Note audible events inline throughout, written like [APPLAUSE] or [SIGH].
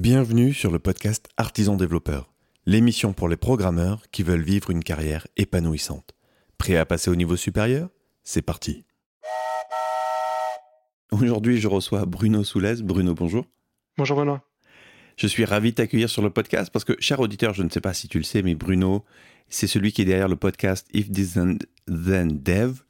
Bienvenue sur le podcast Artisan Développeur, l'émission pour les programmeurs qui veulent vivre une carrière épanouissante. Prêt à passer au niveau supérieur? C'est parti Aujourd'hui, je reçois Bruno Soulez. Bruno, bonjour. Bonjour Benoît. Je suis ravi de t'accueillir sur le podcast parce que, cher auditeur, je ne sais pas si tu le sais, mais Bruno, c'est celui qui est derrière le podcast If This Then Dev,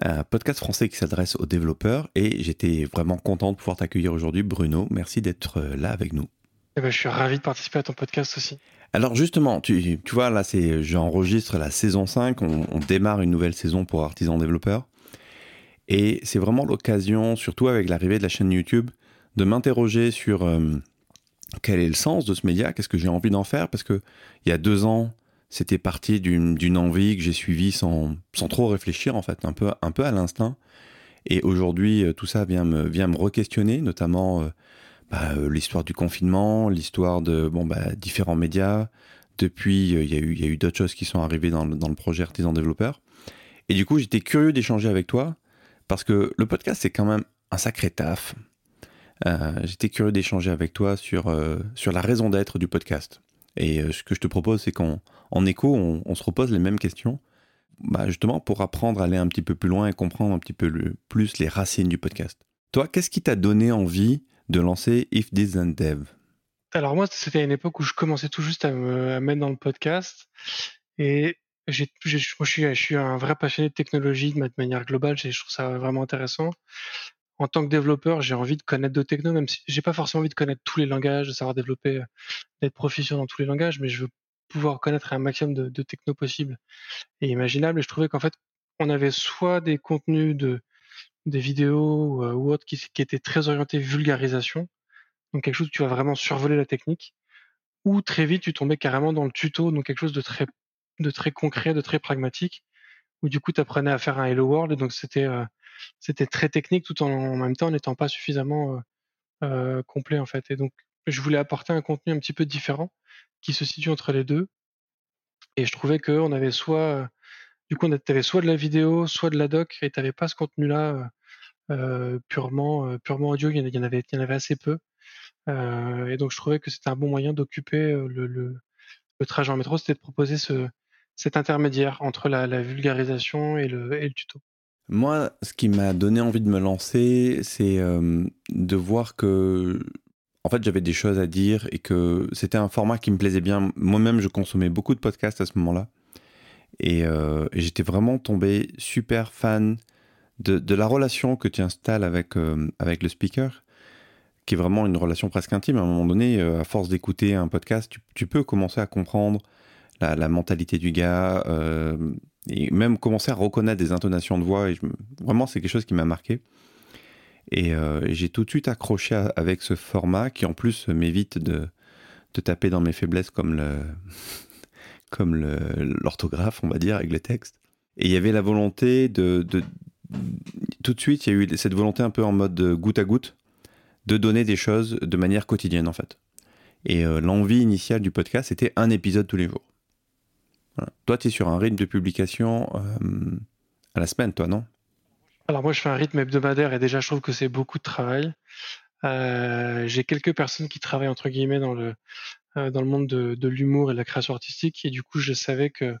un podcast français qui s'adresse aux développeurs et j'étais vraiment content de pouvoir t'accueillir aujourd'hui. Bruno, merci d'être euh, là avec nous. Eh ben, je suis ravi de participer à ton podcast aussi. Alors justement, tu, tu vois, là, c'est, j'enregistre la saison 5, on, on, démarre une nouvelle saison pour Artisan Développeur. Et c'est vraiment l'occasion, surtout avec l'arrivée de la chaîne YouTube, de m'interroger sur euh, quel est le sens de ce média, qu'est-ce que j'ai envie d'en faire, parce que il y a deux ans, c'était parti d'une envie que j'ai suivie sans, sans, trop réfléchir, en fait, un peu, un peu à l'instinct. Et aujourd'hui, euh, tout ça vient me, vient me re-questionner, notamment euh, bah, euh, l'histoire du confinement, l'histoire de bon, bah, différents médias. Depuis, il y a eu, eu d'autres choses qui sont arrivées dans dans le projet Artisan Développeur. Et du coup, j'étais curieux d'échanger avec toi, parce que le podcast, c'est quand même un sacré taf. J'étais curieux d'échanger avec toi sur, sur la raison d'être du podcast. Et euh, ce que je te propose, c'est qu'en en écho, on, se repose les mêmes questions, bah, justement pour apprendre à aller un petit peu plus loin et comprendre un petit peu plus les racines du podcast. Toi, qu'est-ce qui t'a donné envie de lancer If This and Dev? Alors moi, c'était à une époque où je commençais tout juste à me mettre dans le podcast. Et moi, je suis un vrai passionné de technologie de manière globale. Je trouve ça vraiment intéressant en tant que développeur, j'ai envie de connaître d'autres technos, même si j'ai pas forcément envie de connaître tous les langages, de savoir développer, d'être proficient dans tous les langages, mais je veux pouvoir connaître un maximum de, de technos possibles et imaginables. Et je trouvais qu'en fait, on avait soit des contenus de des vidéos ou, ou autres qui, qui, étaient très orientés vulgarisation, donc quelque chose où tu vas vraiment survoler la technique, ou très vite tu tombais carrément dans le tuto, donc quelque chose de très de très concret, de très pragmatique, où du coup tu apprenais à faire un Hello World, et donc c'était euh, c'était très technique tout en, même temps n'étant pas suffisamment euh, euh, complet en fait. Et donc je voulais apporter un contenu un petit peu différent qui se situe entre les deux. Et je trouvais qu'on avait soit du coup on avait soit de la vidéo, soit de la doc, et tu n'avais pas ce contenu-là euh, purement euh, audio. Il y, en avait assez peu. Euh, et donc je trouvais que c'était un bon moyen d'occuper le, trajet en métro, c'était de proposer ce, cet intermédiaire entre la, la vulgarisation et le, et le tuto. Moi, ce qui m'a donné envie de me lancer, c'est euh, de voir que, en fait, j'avais des choses à dire et que c'était un format qui me plaisait bien. Moi-même, je consommais beaucoup de podcasts à ce moment-là. Et, euh, j'étais vraiment tombé super fan de, la relation que tu installes avec, euh, avec le speaker, qui est vraiment une relation presque intime. À un moment donné, à force d'écouter un podcast, tu, peux commencer à comprendre la, mentalité du gars euh, et même commencer à reconnaître des intonations de voix. Vraiment, c'est quelque chose qui m'a marqué. Et, euh, j'ai tout de suite accroché avec ce format qui, en plus, m'évite de, taper dans mes faiblesses comme [LAUGHS] l'orthographe, on va dire, avec les textes. Et il y avait la volonté de, de, Tout de suite, il y a eu cette volonté un peu en mode goutte à goutte de donner des choses de manière quotidienne, en fait. Et euh, l'envie initiale du podcast, c'était un épisode tous les jours. Toi, tu es sur un rythme de publication euh, à la semaine, toi, non? Alors moi, je fais un rythme hebdomadaire et déjà, je trouve que c'est beaucoup de travail. Euh, J'ai quelques personnes qui travaillent, entre guillemets, dans le, euh, dans le monde de, l'humour et de la création artistique. Et du coup, je savais que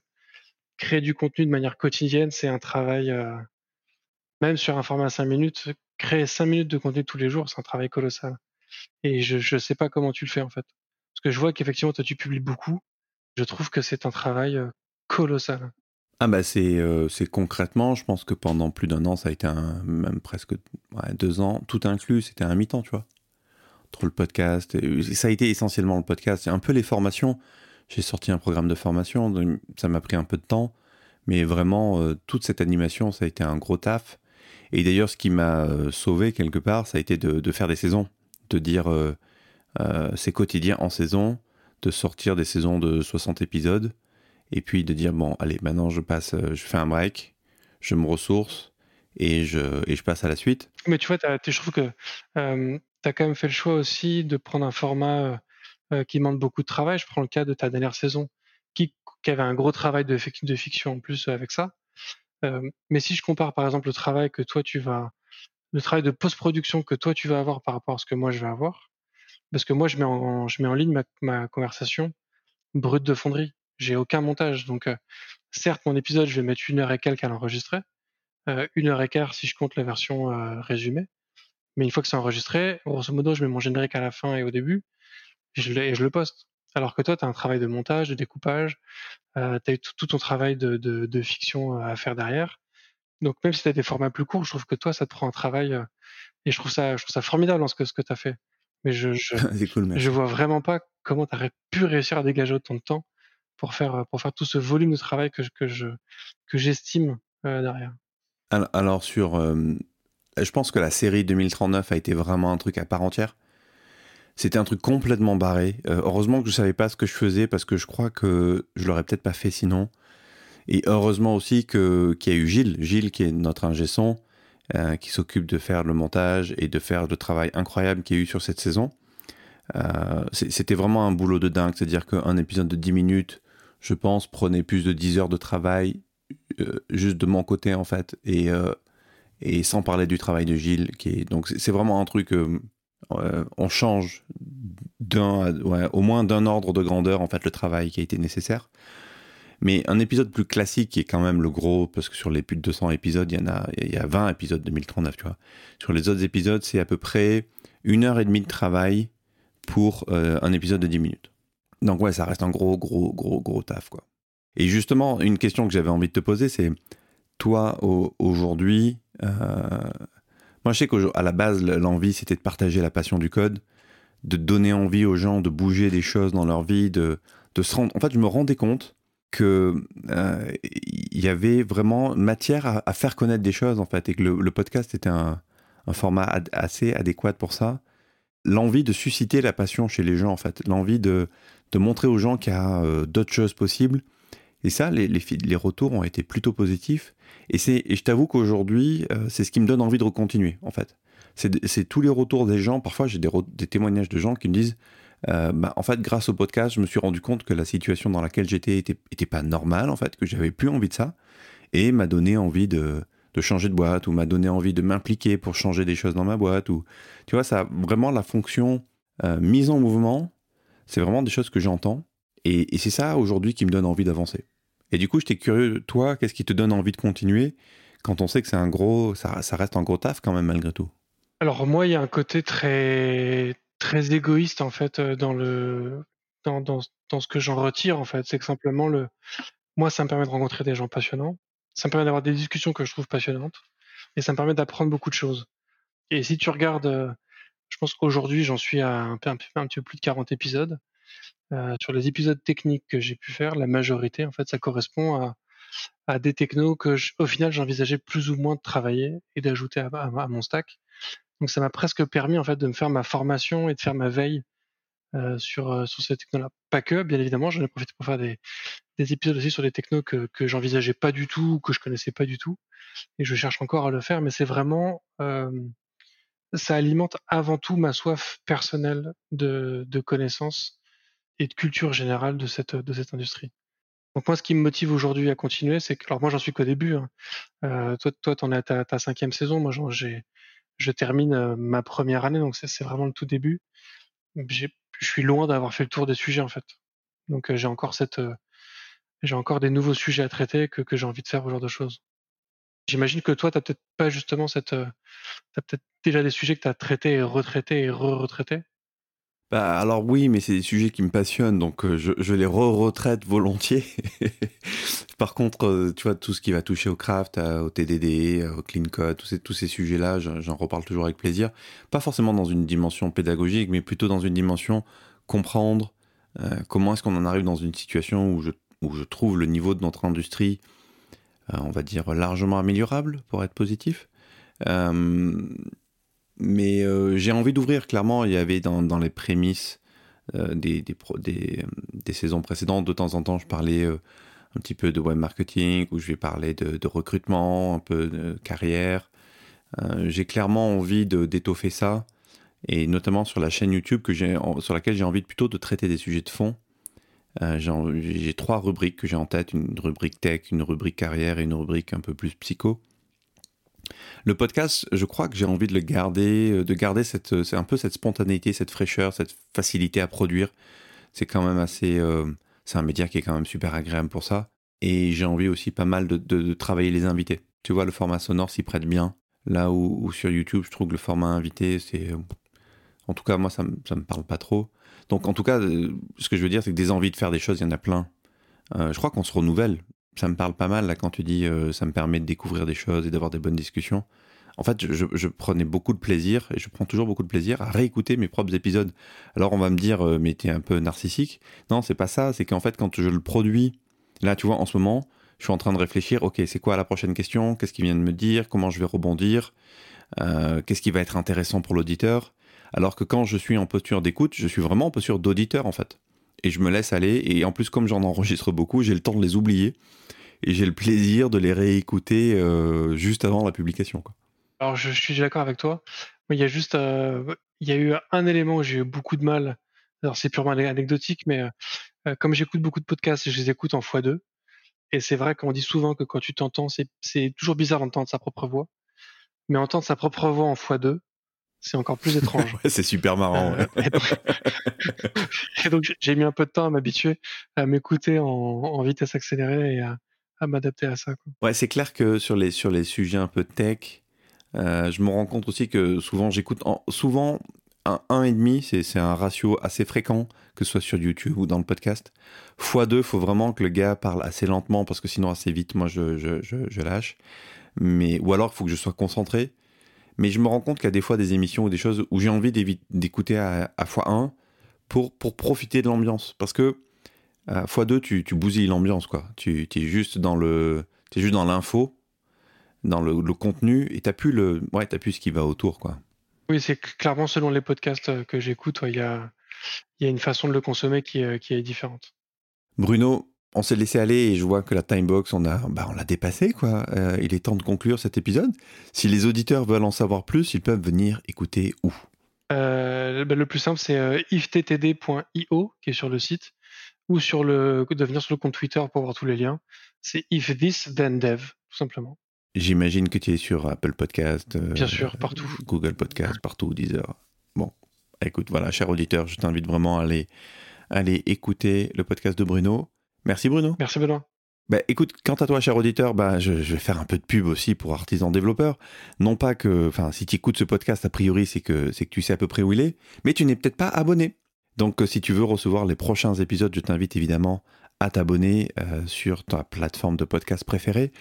créer du contenu de manière quotidienne, c'est un travail, même sur un format 5 minutes, créer 5 minutes de contenu tous les jours, c'est un travail colossal. Et je ne sais pas comment tu le fais, en fait. Parce que je vois qu'effectivement, toi, tu publies beaucoup je trouve que c'est un travail colossal. Ah bah c'est concrètement, je pense que pendant plus d'un an, ça a été un, même presque deux ans, tout inclus, c'était un mi-temps, tu vois. Entre le podcast, ça a été essentiellement le podcast, c'est un peu les formations. J'ai sorti un programme de formation, ça m'a pris un peu de temps, mais vraiment, toute cette animation, ça a été un gros taf. Et d'ailleurs, ce qui m'a sauvé quelque part, ça a été de, de, faire des saisons, de dire c'est quotidien en saison, de sortir des saisons de 60 épisodes et puis de dire bon allez maintenant je passe je fais un break je me ressource et je, et je passe à la suite. Mais tu vois je trouve que euh, tu as quand même fait le choix aussi de prendre un format euh, qui demande beaucoup de travail. Je prends le cas de ta dernière saison qui, qui avait un gros travail de, de fiction en plus avec ça. Euh, mais si je compare par exemple le travail que toi tu vas le travail de post-production que toi tu vas avoir par rapport à ce que moi je vais avoir Parce que moi, je mets en, je mets en ligne ma, ma conversation brute de fonderie. J'ai aucun montage. Donc, certes, mon épisode, je vais mettre une heure et quelques à l'enregistrer. une heure et quart si je compte la version résumée. Mais une fois que c'est enregistré, grosso modo, je mets mon générique à la fin et au début, et je, et je le poste. Alors que toi, tu as un travail de montage, de découpage, euh, tu as eu tout, ton travail de, de, de, fiction à faire derrière. Donc même si tu as des formats plus courts, je trouve que toi, ça te prend un travail, euh, et je trouve ça, je trouve ça formidable en ce que, ce que tu as fait. Mais je je, [LAUGHS] cool, je vois vraiment pas comment tu aurais pu réussir à dégager autant de temps pour faire, pour faire tout ce volume de travail que, que je que j'estime euh, derrière. Alors sur je pense que la série 2039 a été vraiment un truc à part entière. C'était un truc complètement barré. Euh, heureusement que je savais pas ce que je faisais parce que je crois que je l'aurais peut-être pas fait sinon. Et heureusement aussi que qu'il y a eu Gilles, Gilles qui est notre ingé son, euh, qui s'occupe de faire le montage et de faire le travail incroyable qu'il y a eu sur cette saison. Euh, c'était vraiment un boulot de dingue, c'est-à-dire qu'un épisode de 10 minutes, je pense, prenait plus de 10 heures de travail juste de mon côté en fait. Et sans parler du travail de Gilles, qui est donc c'est vraiment un truc. Euh, euh, on change au moins d'un ordre de grandeur en fait le travail qui a été nécessaire. Mais un épisode plus classique qui est quand même le gros, parce que sur les plus de 200 épisodes, il y en a, il y a 20 épisodes 2039, tu vois. Sur les autres épisodes, c'est à peu près une heure et demie de travail pour euh, un épisode de 10 minutes. Donc ouais, ça reste un gros, gros, gros, gros taf, quoi. Et justement, une question que j'avais envie de te poser, c'est toi, aujourd'hui, euh, moi je sais qu'à la base, l'envie, c'était de partager la passion du code, de donner envie aux gens de bouger des choses dans leur vie, de, de se rendre... En fait, je me rendais compte que euh, il y avait vraiment matière à, faire connaître des choses, en fait, et que le, podcast était un, format assez adéquat pour ça. L'envie de susciter la passion chez les gens, en fait. L'envie de, montrer aux gens qu'il y a euh, d'autres choses possibles. Et ça, les, les, retours ont été plutôt positifs. Et, c'est, je t'avoue qu'aujourd'hui, euh, c'est ce qui me donne envie de recontinuer, en fait. C'est, tous les retours des gens. Parfois, j'ai des témoignages de gens qui me disent euh, bah, en fait, grâce au podcast, je me suis rendu compte que la situation dans laquelle j'étais était, pas normale, en fait, que j'avais plus envie de ça, et m'a donné envie de, changer de boîte, ou m'a donné envie de m'impliquer pour changer des choses dans ma boîte, ou tu vois, ça a vraiment la fonction euh, mise en mouvement. C'est vraiment des choses que j'entends, et, et c'est ça aujourd'hui qui me donne envie d'avancer. Et du coup, j'étais curieux, toi, qu'est-ce qui te donne envie de continuer quand on sait que c'est un gros, ça, ça, reste un gros taf quand même malgré tout? Alors moi, il y a un côté très très égoïste en fait dans le dans, dans, dans ce que j'en retire en fait, c'est que simplement le moi, ça me permet de rencontrer des gens passionnants, ça me permet d'avoir des discussions que je trouve passionnantes, et ça me permet d'apprendre beaucoup de choses. Et si tu regardes, je pense qu'aujourd'hui, j'en suis à un, peu, un, un petit peu plus de 40 épisodes. Sur les épisodes techniques que j'ai pu faire, la majorité, en fait, ça correspond à, des technos que, au final, j'envisageais plus ou moins de travailler et d'ajouter à, mon stack. Donc, ça m'a presque permis, en fait, de me faire ma formation et de faire ma veille euh, sur, euh, sur ces technos-là. Pas que, bien évidemment, j'en ai profité pour faire des, des épisodes aussi sur des technos que, que j'envisageais pas du tout, que je connaissais pas du tout. Et je cherche encore à le faire, mais c'est vraiment, euh, ça alimente avant tout ma soif personnelle de, de connaissances et de culture générale de cette, de cette industrie. Donc moi, ce qui me motive aujourd'hui à continuer, c'est que, alors moi, j'en suis qu'au début. Hein. Euh, toi, toi, t'en es à ta, ta, cinquième saison. Moi, j'ai, je termine ma première année, donc c'est vraiment le tout début. Je suis loin d'avoir fait le tour des sujets en fait. Donc j'ai encore cette, j'ai encore des nouveaux sujets à traiter que, j'ai envie de faire ce genre de choses. J'imagine que toi, t'as peut-être pas justement cette, t'as peut-être déjà des sujets que tu as traités et retraités et re-retraités? Bah, alors oui, mais c'est des sujets qui me passionnent, donc euh, je, les re-retraite volontiers. [LAUGHS] Par contre, euh, tu vois, tout ce qui va toucher au craft, au TDD, au clean code, tous ces, sujets-là, j'en reparle toujours avec plaisir. Pas forcément dans une dimension pédagogique, mais plutôt dans une dimension comprendre euh, comment est-ce qu'on en arrive dans une situation où je, où je trouve le niveau de notre industrie, on va dire, largement améliorable, pour être positif. Euh, mais euh, j'ai envie d'ouvrir, clairement. Il y avait dans, les prémices euh, des, saisons précédentes, de temps en temps, je parlais euh, un petit peu de web marketing, où je vais parler de, recrutement, un peu de carrière. j'ai clairement envie d'étoffer ça, et notamment sur la chaîne YouTube sur laquelle j'ai envie plutôt de traiter des sujets de fond. j'ai trois rubriques que j'ai en tête, une rubrique tech, une rubrique carrière et une rubrique un peu plus psycho. Le podcast, je crois que j'ai envie de le garder, euh, de garder cette, c'est un peu cette spontanéité, cette fraîcheur, cette facilité à produire. C'est quand même assez, euh, c'est un média qui est quand même super agréable pour ça. Et j'ai envie aussi pas mal de, de, travailler les invités. Tu vois, le format sonore s'y prête bien. Là où, sur YouTube, je trouve que le format invité, c'est, en tout cas moi ça, ça me parle pas trop. Donc en tout cas, ce que je veux dire, c'est que des envies de faire des choses, il y en a plein. je crois qu'on se renouvelle ça me parle pas mal quand tu dis euh, ça me permet de découvrir des choses et d'avoir des bonnes discussions. En fait, je, prenais beaucoup de plaisir et je prends toujours beaucoup de plaisir à réécouter mes propres épisodes. Alors on va me dire, euh, mais t'es un peu narcissique. Non, c'est pas ça. C'est qu'en fait, quand je le produis, là, tu vois, en ce moment, je suis en train de réfléchir. Ok, c'est quoi la prochaine question? Qu'est-ce qu'il vient de me dire? Comment je vais rebondir? Euh, Qu'est-ce qui va être intéressant pour l'auditeur? Alors que quand je suis en posture d'écoute, je suis vraiment en posture d'auditeur en fait et je me laisse aller. Et en plus, comme j'en enregistre beaucoup, j'ai le temps de les oublier et j'ai le plaisir de les réécouter euh, juste avant la publication. Alors, je, suis d'accord avec toi. Il y a juste, euh, il y a eu un élément où j'ai eu beaucoup de mal. Alors, c'est purement anecdotique, mais euh, comme j'écoute beaucoup de podcasts, je les écoute en x2. Et c'est vrai qu'on dit souvent que quand tu t'entends, c'est toujours bizarre d'entendre sa propre voix. Mais entendre sa propre voix en x2, c'est encore plus étrange. [LAUGHS] c'est super marrant. Euh, [LAUGHS] et donc, j'ai mis un peu de temps à m'habituer à m'écouter en, vitesse accélérée et à, m'adapter à ça. Ouais, c'est clair que sur les, sur les sujets un peu tech, euh, je me rends compte aussi que souvent j'écoute souvent un 1,5, c'est un ratio assez fréquent, que ce soit sur YouTube ou dans le podcast. x2, il faut vraiment que le gars parle assez lentement parce que sinon assez vite, moi je, je, je lâche. Mais, ou alors il faut que je sois concentré. Mais je me rends compte qu'il y a des fois des émissions ou des choses où j'ai envie d'écouter à, à x1 pour, pour profiter de l'ambiance. Parce que à x2, tu, tu bousilles l'ambiance, quoi. Tu es juste dans le, es juste dans l'info, dans le, contenu, et t'as plus le, ouais, plus ce qui va autour, quoi. Oui, c'est clairement selon les podcasts euh, que j'écoute, il y, a, y a une façon de le consommer qui, qui est différente. Bruno, on s'est laissé aller et je vois que la timebox, on a, bah, on l'a dépassé, quoi. Euh, il est temps de conclure cet épisode. Si les auditeurs veulent en savoir plus, ils peuvent venir écouter où? Euh, bah, Le plus simple, c'est euh, ifttd.io qui est sur le site ou sur le, de venir sur le compte Twitter pour voir tous les liens. C'est if this then dev, tout simplement. J'imagine que tu es sur Apple Podcast. Bien sûr, partout. Google Podcast, partout, Deezer. Bon, écoute, voilà, cher auditeur, je t'invite vraiment à aller, à aller écouter le podcast de Bruno. Merci Bruno. Merci Benoît. Bah, écoute, quant à toi, cher auditeur, bah, je, vais faire un peu de pub aussi pour Artisan Développeur. Non pas que, enfin, si tu écoutes ce podcast, a priori, c'est que, c'est que tu sais à peu près où il est, mais tu n'es peut-être pas abonné. Donc, euh, si tu veux recevoir les prochains épisodes, je t'invite évidemment à t'abonner euh, sur ta plateforme de podcast préférée.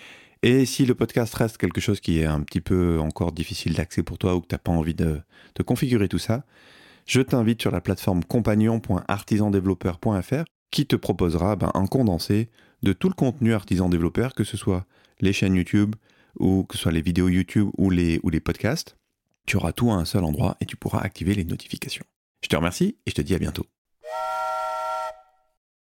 Et si le podcast reste quelque chose qui est un petit peu encore difficile d'accès pour toi ou que tu n'as pas envie de, de configurer tout ça, je t'invite sur la plateforme compagnon.artisandéveloppeur.fr qui te proposera ben, un condensé de tout le contenu artisan développeur, que ce soit les chaînes YouTube ou que ce soit les vidéos YouTube ou les, ou les podcasts. Tu auras tout à un seul endroit et tu pourras activer les notifications. Je te remercie et je te dis à bientôt.